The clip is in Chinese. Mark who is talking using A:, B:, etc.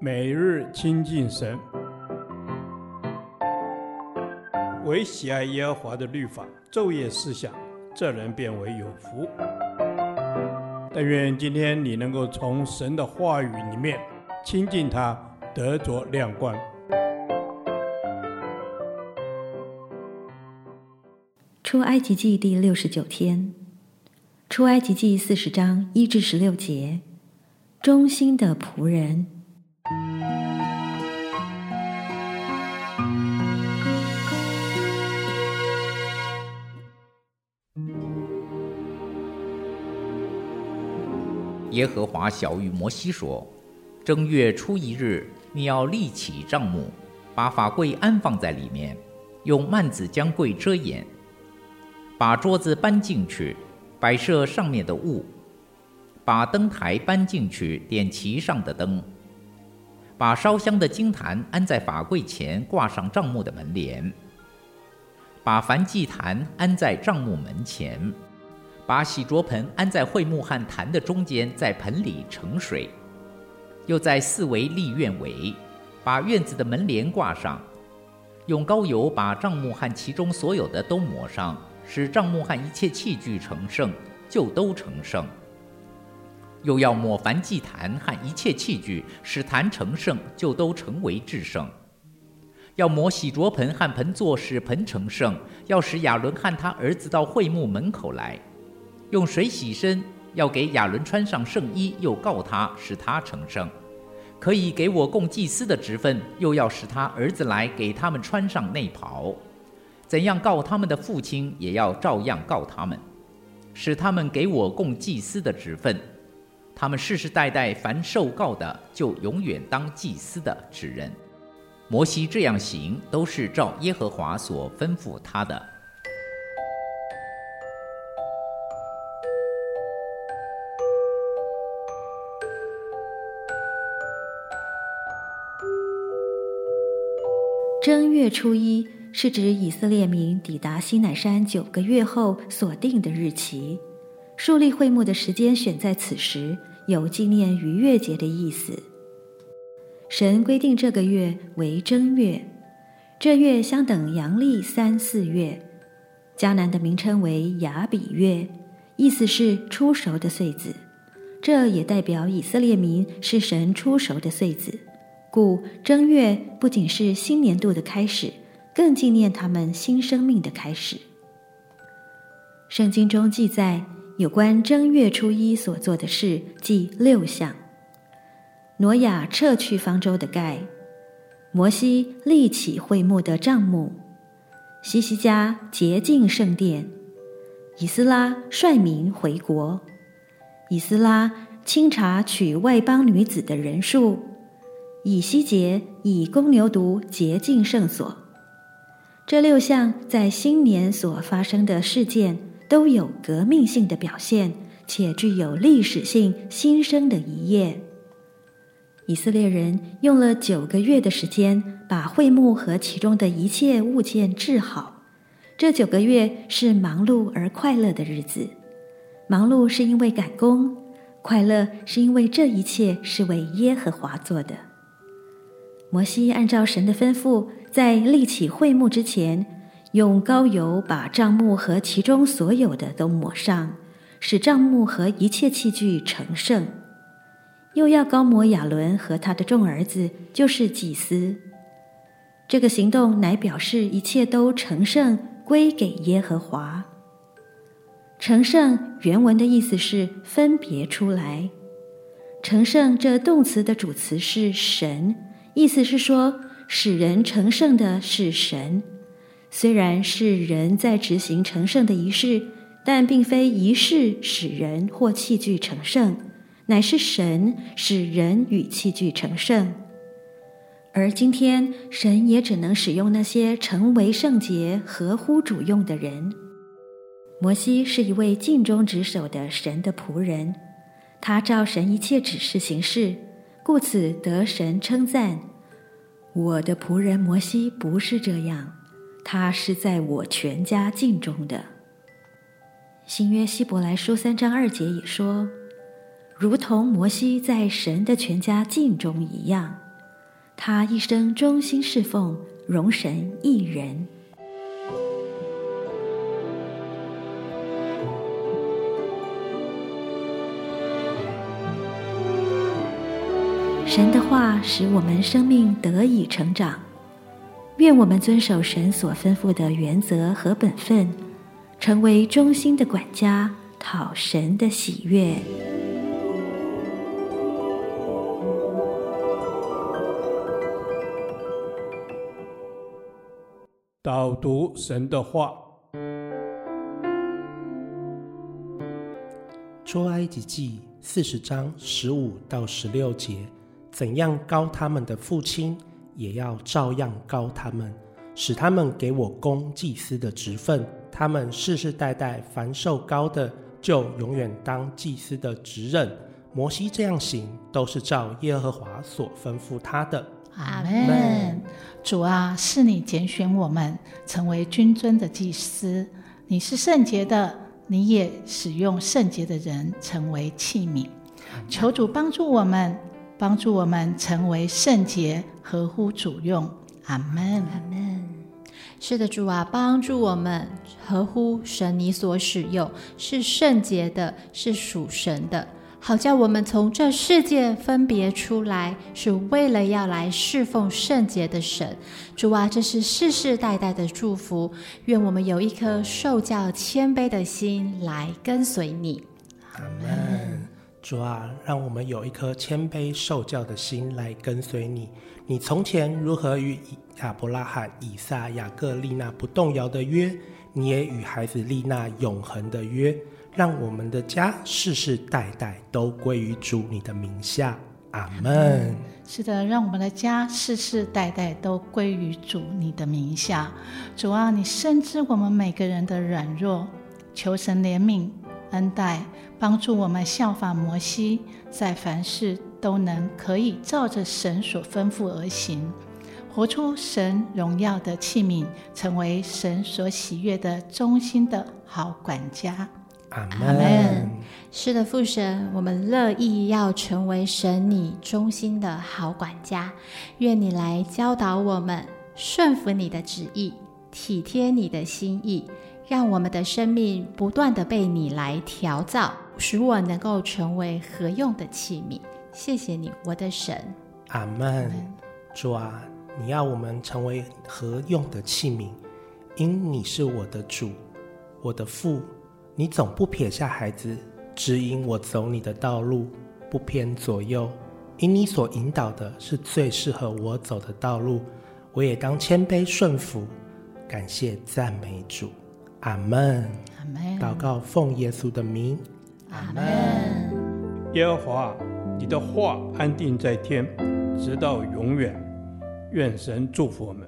A: 每日亲近神，唯喜爱耶和华的律法，昼夜思想，这人便为有福。但愿今天你能够从神的话语里面亲近他，得着亮光。
B: 出埃及记第六十九天，出埃及记四十章一至十六节，忠心的仆人。
C: 耶和华晓諭摩西说：“正月初一日，你要立起帐幕，把法柜安放在里面，用幔子将柜遮掩。把桌子搬进去，摆设上面的物；把灯台搬进去，点其上的灯。把烧香的金坛安在法柜前，挂上帐幕的门帘。把燔祭坛安在帐幕门前。”把洗濯盆安在桧木和坛的中间，在盆里盛水，又在四围立院围，把院子的门帘挂上，用膏油把帐幕和其中所有的都抹上，使帐幕和一切器具成圣，就都成圣。又要抹凡祭坛和一切器具，使坛成圣，就都成为至圣。要抹洗濯盆和盆座，使盆成圣。要使亚伦和他儿子到会幕门口来。用水洗身，要给亚伦穿上圣衣，又告他，使他成圣。可以给我供祭司的职分，又要使他儿子来给他们穿上内袍。怎样告他们的父亲，也要照样告他们，使他们给我供祭司的职分。他们世世代代凡受告的，就永远当祭司的职人。摩西这样行，都是照耶和华所吩咐他的。
B: 正月初一是指以色列民抵达西乃山九个月后所定的日期，树立会幕的时间选在此时，有纪念逾越节的意思。神规定这个月为正月，这月相等阳历三四月。迦南的名称为亚比月，意思是初熟的穗子，这也代表以色列民是神初熟的穗子。故正月不仅是新年度的开始，更纪念他们新生命的开始。圣经中记载有关正月初一所做的事，计六项：挪亚撤去方舟的盖，摩西立起会幕的帐幕，西西家洁净圣殿，以斯拉率民回国，以斯拉清查娶外邦女子的人数。以西结以公牛犊洁净圣所，这六项在新年所发生的事件都有革命性的表现，且具有历史性新生的一页。以色列人用了九个月的时间，把会幕和其中的一切物件治好。这九个月是忙碌而快乐的日子，忙碌是因为赶工，快乐是因为这一切是为耶和华做的。摩西按照神的吩咐，在立起会幕之前，用膏油把帐幕和其中所有的都抹上，使帐幕和一切器具成圣。又要膏摩亚伦和他的众儿子，就是祭司。这个行动乃表示一切都成圣，归给耶和华。成圣原文的意思是分别出来。成圣这动词的主词是神。意思是说，使人成圣的是神，虽然是人在执行成圣的仪式，但并非仪式使人或器具成圣，乃是神使人与器具成圣。而今天，神也只能使用那些成为圣洁、合乎主用的人。摩西是一位尽忠职守的神的仆人，他照神一切指示行事。故此得神称赞，我的仆人摩西不是这样，他是在我全家尽忠的。新约希伯来书三章二节也说，如同摩西在神的全家境中一样。他一生忠心侍奉，容神一人。神的话使我们生命得以成长。愿我们遵守神所吩咐的原则和本分，成为忠心的管家，讨神的喜悦。
A: 导读神的话，
D: 出埃及记四十章十五到十六节，怎样高他们的父亲，也要照样高他们，使他们给我供祭司的职分。他们世世代代凡受高的，就永远当祭司的职任。摩西这样行，都是照耶和华所吩咐他的。
E: 阿门。主啊，是你拣选我们成为君尊的祭司，你是圣洁的，你也使用圣洁的人成为器皿。求主帮助我们。帮助我们成为圣洁，合乎主用。阿门。阿门。
F: 是的，主啊，帮助我们合乎神你所使用，是圣洁的，是属神的，好叫我们从这世界分别出来，是为了要来侍奉圣洁的神。主啊，这是世世代代的祝福。愿我们有一颗受教谦卑的心来跟随你。
D: 阿门。主啊，让我们有一颗谦卑受教的心来跟随你。你从前如何与亚伯拉罕、以撒、雅各立那不动摇的约，你也与孩子立那永恒的约。让我们的家世世代代都归于主你的名下。阿门。
E: 是的，让我们的家世世代代都归于主你的名下。主啊，你深知我们每个人的软弱，求神怜悯。恩待，帮助我们效法摩西，在凡事都能可以照着神所吩咐而行，活出神荣耀的器皿，成为神所喜悦的忠心的好管家。
D: 阿门。
F: 是的，父神，我们乐意要成为神你忠心的好管家，愿你来教导我们，顺服你的旨意，体贴你的心意。让我们的生命不断地被你来调造，使我能够成为合用的器皿。谢谢你，我的神。
D: 阿门。主啊，你要我们成为合用的器皿，因你是我的主，我的父。你总不撇下孩子，指引我走你的道路，不偏左右。因你所引导的是最适合我走的道路，我也当谦卑顺服。感谢赞美主。阿门，阿门。祷告奉耶稣的名，
E: 阿门。
A: 耶和华，你的话安定在天，直到永远。愿神祝福我们。